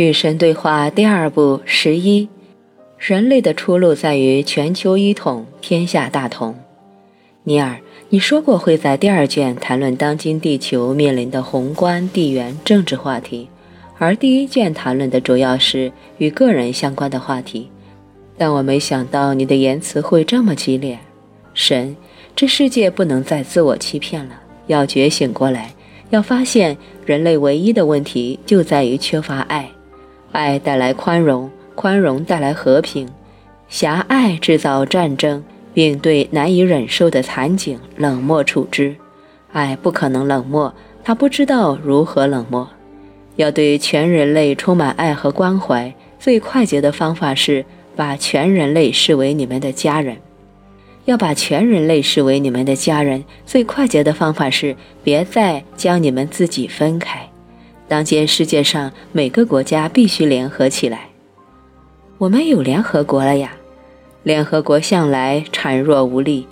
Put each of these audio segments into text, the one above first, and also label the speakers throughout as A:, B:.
A: 与神对话第二部十一：人类的出路在于全球一统，天下大同。尼尔，你说过会在第二卷谈论当今地球面临的宏观、地缘政治话题，而第一卷谈论的主要是与个人相关的话题。但我没想到你的言辞会这么激烈。神，这世界不能再自我欺骗了，要觉醒过来，要发现人类唯一的问题就在于缺乏爱。爱带来宽容，宽容带来和平，狭隘制造战争，并对难以忍受的惨景冷漠处之。爱不可能冷漠，他不知道如何冷漠。要对全人类充满爱和关怀，最快捷的方法是把全人类视为你们的家人。要把全人类视为你们的家人，最快捷的方法是别再将你们自己分开。当今世界上每个国家必须联合起来。我们有联合国了呀，联合国向来孱弱无力，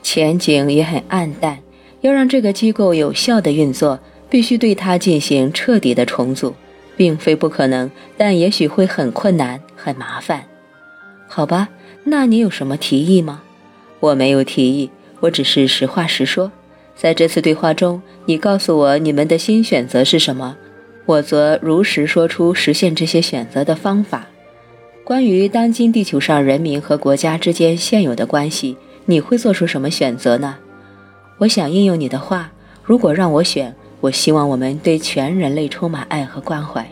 A: 前景也很暗淡。要让这个机构有效的运作，必须对它进行彻底的重组，并非不可能，但也许会很困难、很麻烦。好吧，那你有什么提议吗？我没有提议，我只是实话实说。在这次对话中，你告诉我你们的新选择是什么。我则如实说出实现这些选择的方法。关于当今地球上人民和国家之间现有的关系，你会做出什么选择呢？我想应用你的话，如果让我选，我希望我们对全人类充满爱和关怀。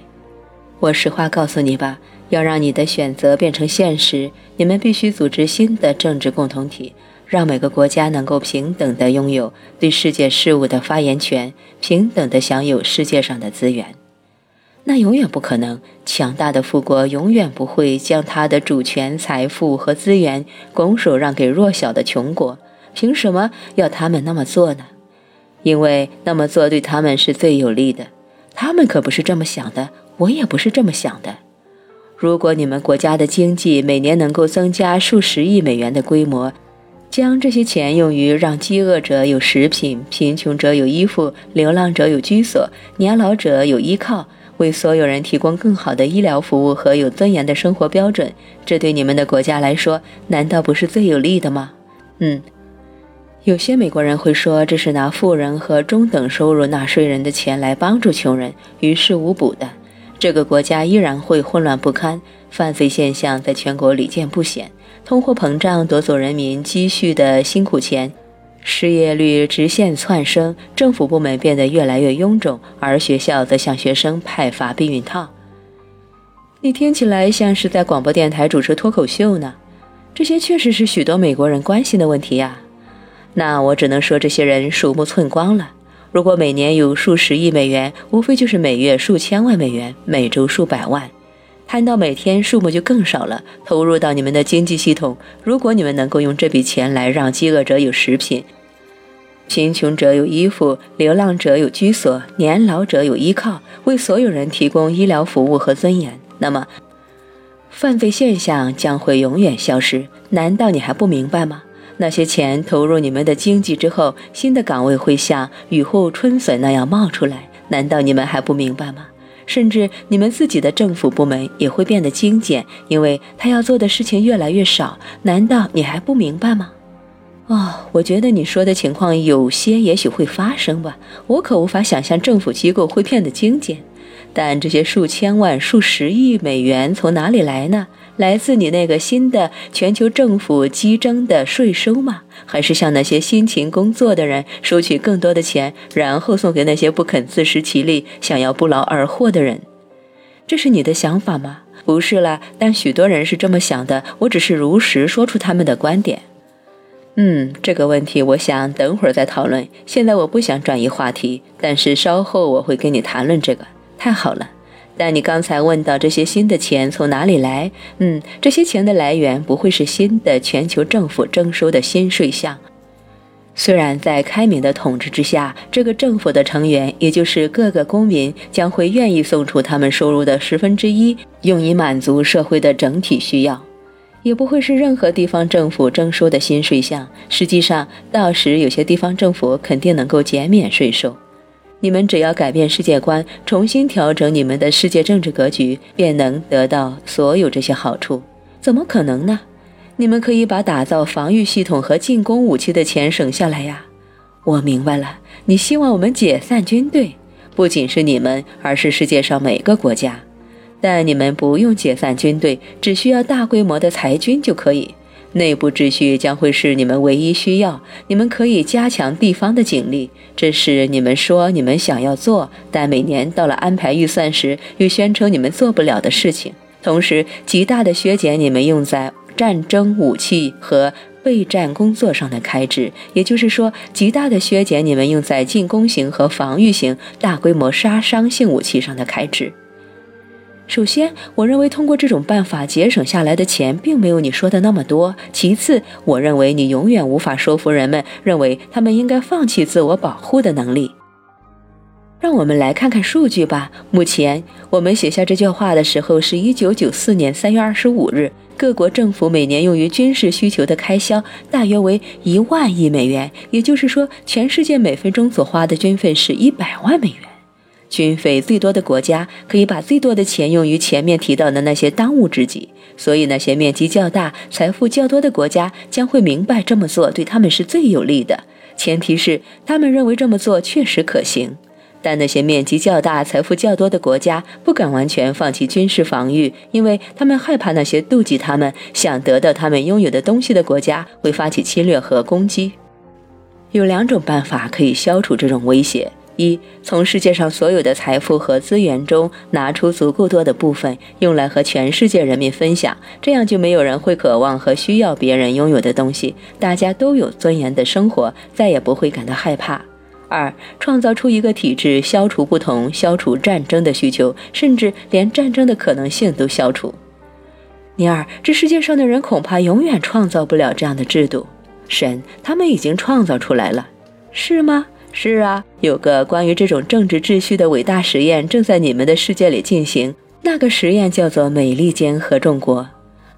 A: 我实话告诉你吧，要让你的选择变成现实，你们必须组织新的政治共同体。让每个国家能够平等地拥有对世界事务的发言权，平等地享有世界上的资源。那永远不可能。强大的富国永远不会将他的主权、财富和资源拱手让给弱小的穷国。凭什么要他们那么做呢？因为那么做对他们是最有利的。他们可不是这么想的，我也不是这么想的。如果你们国家的经济每年能够增加数十亿美元的规模，将这些钱用于让饥饿者有食品、贫穷者有衣服、流浪者有居所、年老者有依靠。为所有人提供更好的医疗服务和有尊严的生活标准，这对你们的国家来说，难道不是最有利的吗？嗯，有些美国人会说这是拿富人和中等收入纳税人的钱来帮助穷人，于事无补的。这个国家依然会混乱不堪，犯罪现象在全国屡见不鲜，通货膨胀夺走人民积蓄的辛苦钱。失业率直线窜升，政府部门变得越来越臃肿，而学校则向学生派发避孕套。你听起来像是在广播电台主持脱口秀呢。这些确实是许多美国人关心的问题呀。那我只能说，这些人鼠目寸光了。如果每年有数十亿美元，无非就是每月数千万美元，每周数百万。看到每天，数目就更少了。投入到你们的经济系统，如果你们能够用这笔钱来让饥饿者有食品，贫穷者有衣服，流浪者有居所，年老者有依靠，为所有人提供医疗服务和尊严，那么犯罪现象将会永远消失。难道你还不明白吗？那些钱投入你们的经济之后，新的岗位会像雨后春笋那样冒出来。难道你们还不明白吗？甚至你们自己的政府部门也会变得精简，因为他要做的事情越来越少。难道你还不明白吗？哦，我觉得你说的情况有些也许会发生吧。我可无法想象政府机构会变得精简。但这些数千万、数十亿美元从哪里来呢？来自你那个新的全球政府激增的税收吗？还是向那些辛勤工作的人收取更多的钱，然后送给那些不肯自食其力、想要不劳而获的人？这是你的想法吗？不是啦，但许多人是这么想的。我只是如实说出他们的观点。嗯，这个问题我想等会儿再讨论。现在我不想转移话题，但是稍后我会跟你谈论这个。太好了，但你刚才问到这些新的钱从哪里来？嗯，这些钱的来源不会是新的全球政府征收的新税项。虽然在开明的统治之下，这个政府的成员，也就是各个公民，将会愿意送出他们收入的十分之一，用以满足社会的整体需要，也不会是任何地方政府征收的新税项。实际上，到时有些地方政府肯定能够减免税收。你们只要改变世界观，重新调整你们的世界政治格局，便能得到所有这些好处。怎么可能呢？你们可以把打造防御系统和进攻武器的钱省下来呀。我明白了，你希望我们解散军队，不仅是你们，而是世界上每个国家。但你们不用解散军队，只需要大规模的裁军就可以。内部秩序将会是你们唯一需要。你们可以加强地方的警力，这是你们说你们想要做，但每年到了安排预算时，又宣称你们做不了的事情。同时，极大的削减你们用在战争武器和备战工作上的开支，也就是说，极大的削减你们用在进攻型和防御型大规模杀伤性武器上的开支。首先，我认为通过这种办法节省下来的钱并没有你说的那么多。其次，我认为你永远无法说服人们认为他们应该放弃自我保护的能力。让我们来看看数据吧。目前，我们写下这句话的时候是一九九四年三月二十五日。各国政府每年用于军事需求的开销大约为一万亿美元，也就是说，全世界每分钟所花的军费是一百万美元。军费最多的国家可以把最多的钱用于前面提到的那些当务之急，所以那些面积较大、财富较多的国家将会明白这么做对他们是最有利的。前提是他们认为这么做确实可行。但那些面积较大、财富较多的国家不敢完全放弃军事防御，因为他们害怕那些妒忌他们、想得到他们拥有的东西的国家会发起侵略和攻击。有两种办法可以消除这种威胁。一，从世界上所有的财富和资源中拿出足够多的部分，用来和全世界人民分享，这样就没有人会渴望和需要别人拥有的东西，大家都有尊严的生活，再也不会感到害怕。二，创造出一个体制，消除不同，消除战争的需求，甚至连战争的可能性都消除。尼尔，这世界上的人恐怕永远创造不了这样的制度。神，他们已经创造出来了，是吗？是啊，有个关于这种政治秩序的伟大实验正在你们的世界里进行。那个实验叫做美利坚合众国。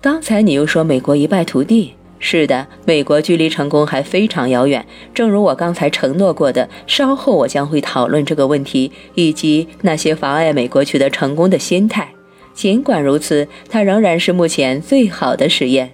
A: 刚才你又说美国一败涂地。是的，美国距离成功还非常遥远。正如我刚才承诺过的，稍后我将会讨论这个问题以及那些妨碍美国取得成功的心态。尽管如此，它仍然是目前最好的实验。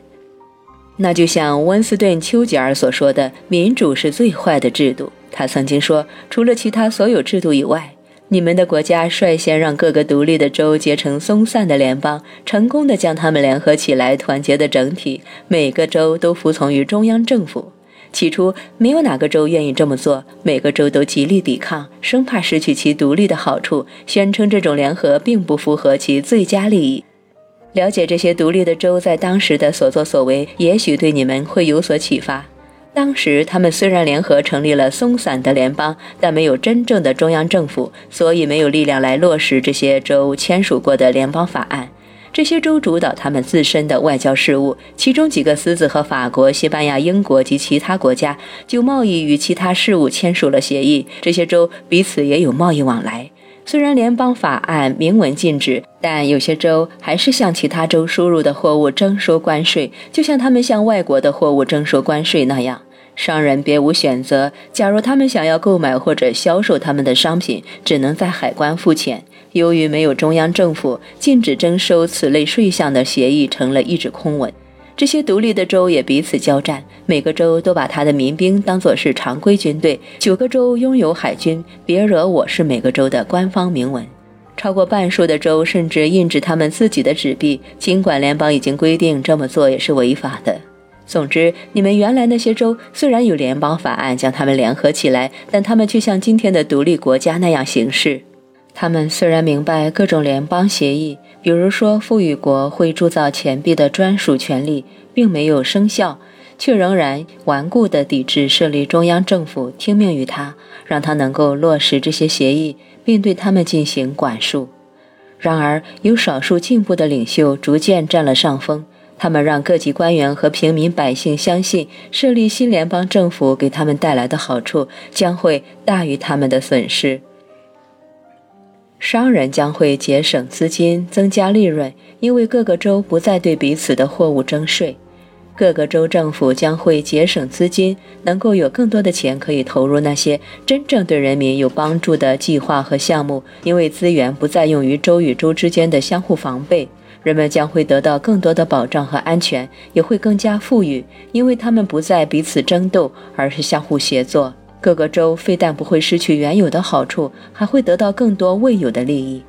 A: 那就像温斯顿·丘吉尔所说的：“民主是最坏的制度。”他曾经说：“除了其他所有制度以外，你们的国家率先让各个独立的州结成松散的联邦，成功的将他们联合起来，团结的整体。每个州都服从于中央政府。起初，没有哪个州愿意这么做，每个州都极力抵抗，生怕失去其独立的好处，宣称这种联合并不符合其最佳利益。了解这些独立的州在当时的所作所为，也许对你们会有所启发。”当时，他们虽然联合成立了松散的联邦，但没有真正的中央政府，所以没有力量来落实这些州签署过的联邦法案。这些州主导他们自身的外交事务，其中几个私自和法国、西班牙、英国及其他国家就贸易与其他事务签署了协议。这些州彼此也有贸易往来。虽然联邦法案明文禁止，但有些州还是向其他州输入的货物征收关税，就像他们向外国的货物征收关税那样。商人别无选择。假如他们想要购买或者销售他们的商品，只能在海关付钱。由于没有中央政府，禁止征收此类税项的协议成了一纸空文。这些独立的州也彼此交战，每个州都把他的民兵当作是常规军队。九个州拥有海军，别惹我是每个州的官方铭文。超过半数的州甚至印制他们自己的纸币，尽管联邦已经规定这么做也是违法的。总之，你们原来那些州虽然有联邦法案将他们联合起来，但他们却像今天的独立国家那样行事。他们虽然明白各种联邦协议。比如说，富裕国会铸造钱币的专属权利并没有生效，却仍然顽固地抵制设立中央政府，听命于他，让他能够落实这些协议，并对他们进行管束。然而，有少数进步的领袖逐渐占了上风，他们让各级官员和平民百姓相信，设立新联邦政府给他们带来的好处将会大于他们的损失。商人将会节省资金，增加利润，因为各个州不再对彼此的货物征税。各个州政府将会节省资金，能够有更多的钱可以投入那些真正对人民有帮助的计划和项目，因为资源不再用于州与州之间的相互防备。人们将会得到更多的保障和安全，也会更加富裕，因为他们不再彼此争斗，而是相互协作。各个州非但不会失去原有的好处，还会得到更多未有的利益。